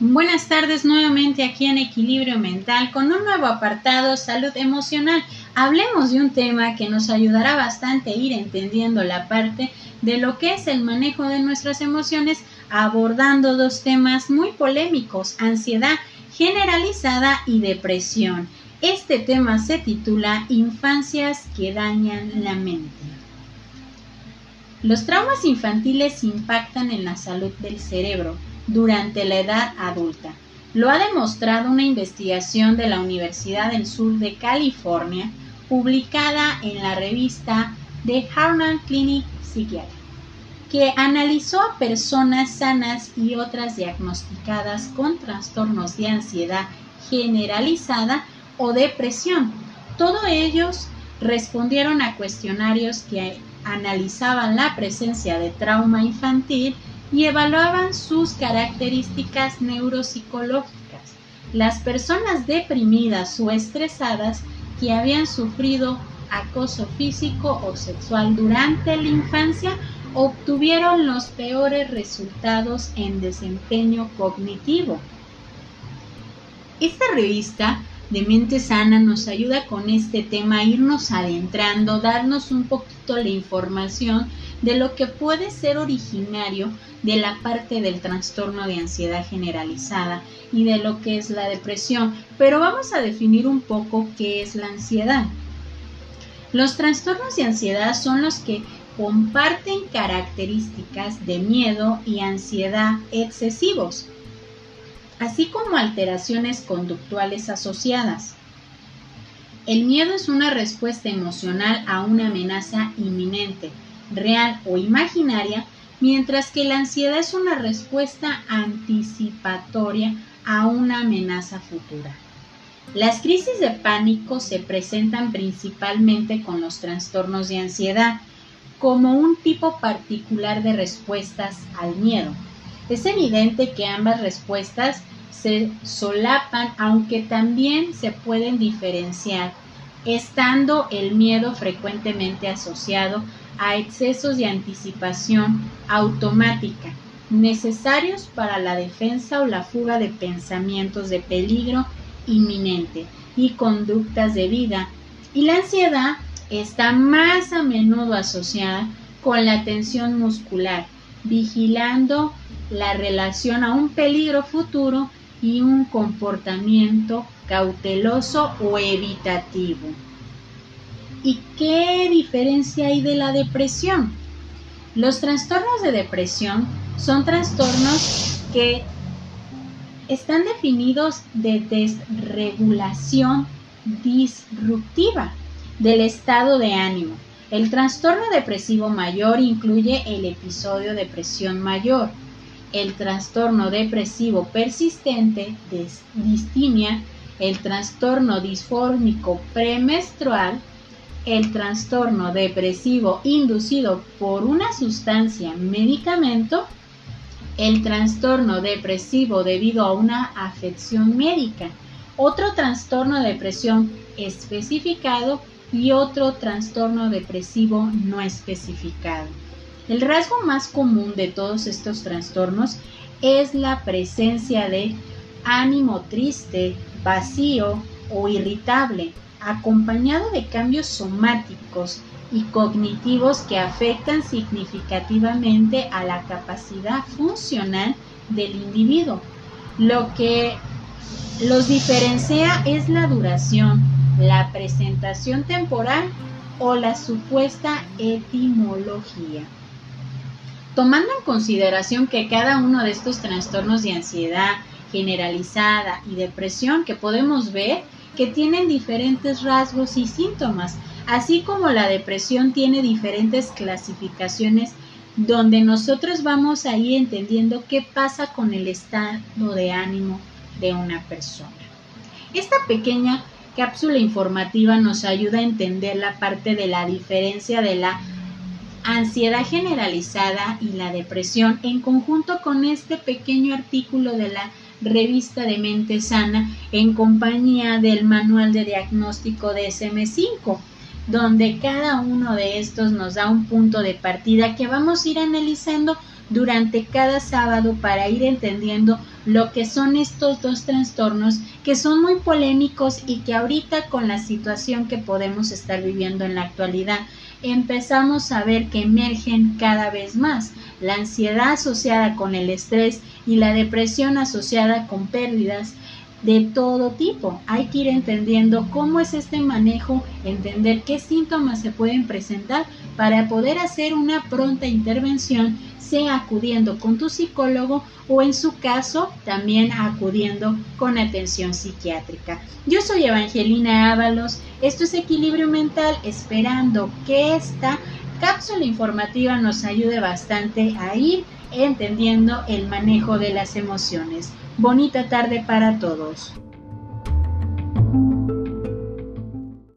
Buenas tardes nuevamente aquí en Equilibrio Mental con un nuevo apartado Salud Emocional. Hablemos de un tema que nos ayudará bastante a ir entendiendo la parte de lo que es el manejo de nuestras emociones, abordando dos temas muy polémicos, ansiedad generalizada y depresión. Este tema se titula Infancias que dañan la mente. Los traumas infantiles impactan en la salud del cerebro durante la edad adulta. Lo ha demostrado una investigación de la Universidad del Sur de California publicada en la revista The Harvard Clinic Psychiatry, que analizó a personas sanas y otras diagnosticadas con trastornos de ansiedad generalizada o depresión. Todos ellos respondieron a cuestionarios que analizaban la presencia de trauma infantil y evaluaban sus características neuropsicológicas. Las personas deprimidas o estresadas que habían sufrido acoso físico o sexual durante la infancia obtuvieron los peores resultados en desempeño cognitivo. Esta revista de mente sana nos ayuda con este tema a irnos adentrando, darnos un poquito la información de lo que puede ser originario de la parte del trastorno de ansiedad generalizada y de lo que es la depresión, pero vamos a definir un poco qué es la ansiedad. Los trastornos de ansiedad son los que comparten características de miedo y ansiedad excesivos así como alteraciones conductuales asociadas. El miedo es una respuesta emocional a una amenaza inminente, real o imaginaria, mientras que la ansiedad es una respuesta anticipatoria a una amenaza futura. Las crisis de pánico se presentan principalmente con los trastornos de ansiedad, como un tipo particular de respuestas al miedo. Es evidente que ambas respuestas se solapan, aunque también se pueden diferenciar, estando el miedo frecuentemente asociado a excesos de anticipación automática, necesarios para la defensa o la fuga de pensamientos de peligro inminente y conductas de vida. Y la ansiedad está más a menudo asociada con la tensión muscular, vigilando la relación a un peligro futuro y un comportamiento cauteloso o evitativo. ¿Y qué diferencia hay de la depresión? Los trastornos de depresión son trastornos que están definidos de desregulación disruptiva del estado de ánimo. El trastorno depresivo mayor incluye el episodio de depresión mayor, el trastorno depresivo persistente, distimia, el trastorno disfórmico premenstrual, el trastorno depresivo inducido por una sustancia medicamento, el trastorno depresivo debido a una afección médica, otro trastorno de depresión especificado y otro trastorno depresivo no especificado. El rasgo más común de todos estos trastornos es la presencia de ánimo triste, vacío o irritable, acompañado de cambios somáticos y cognitivos que afectan significativamente a la capacidad funcional del individuo. Lo que los diferencia es la duración, la presentación temporal o la supuesta etimología. Tomando en consideración que cada uno de estos trastornos de ansiedad generalizada y depresión que podemos ver que tienen diferentes rasgos y síntomas, así como la depresión tiene diferentes clasificaciones donde nosotros vamos a ir entendiendo qué pasa con el estado de ánimo de una persona. Esta pequeña cápsula informativa nos ayuda a entender la parte de la diferencia de la ansiedad generalizada y la depresión en conjunto con este pequeño artículo de la revista de mente sana en compañía del manual de diagnóstico de SM5 donde cada uno de estos nos da un punto de partida que vamos a ir analizando durante cada sábado para ir entendiendo lo que son estos dos trastornos que son muy polémicos y que ahorita con la situación que podemos estar viviendo en la actualidad empezamos a ver que emergen cada vez más. La ansiedad asociada con el estrés y la depresión asociada con pérdidas de todo tipo. Hay que ir entendiendo cómo es este manejo, entender qué síntomas se pueden presentar para poder hacer una pronta intervención, sea acudiendo con tu psicólogo o en su caso también acudiendo con atención psiquiátrica. Yo soy Evangelina Ábalos, esto es Equilibrio Mental, esperando que esta cápsula informativa nos ayude bastante a ir entendiendo el manejo de las emociones. Bonita tarde para todos.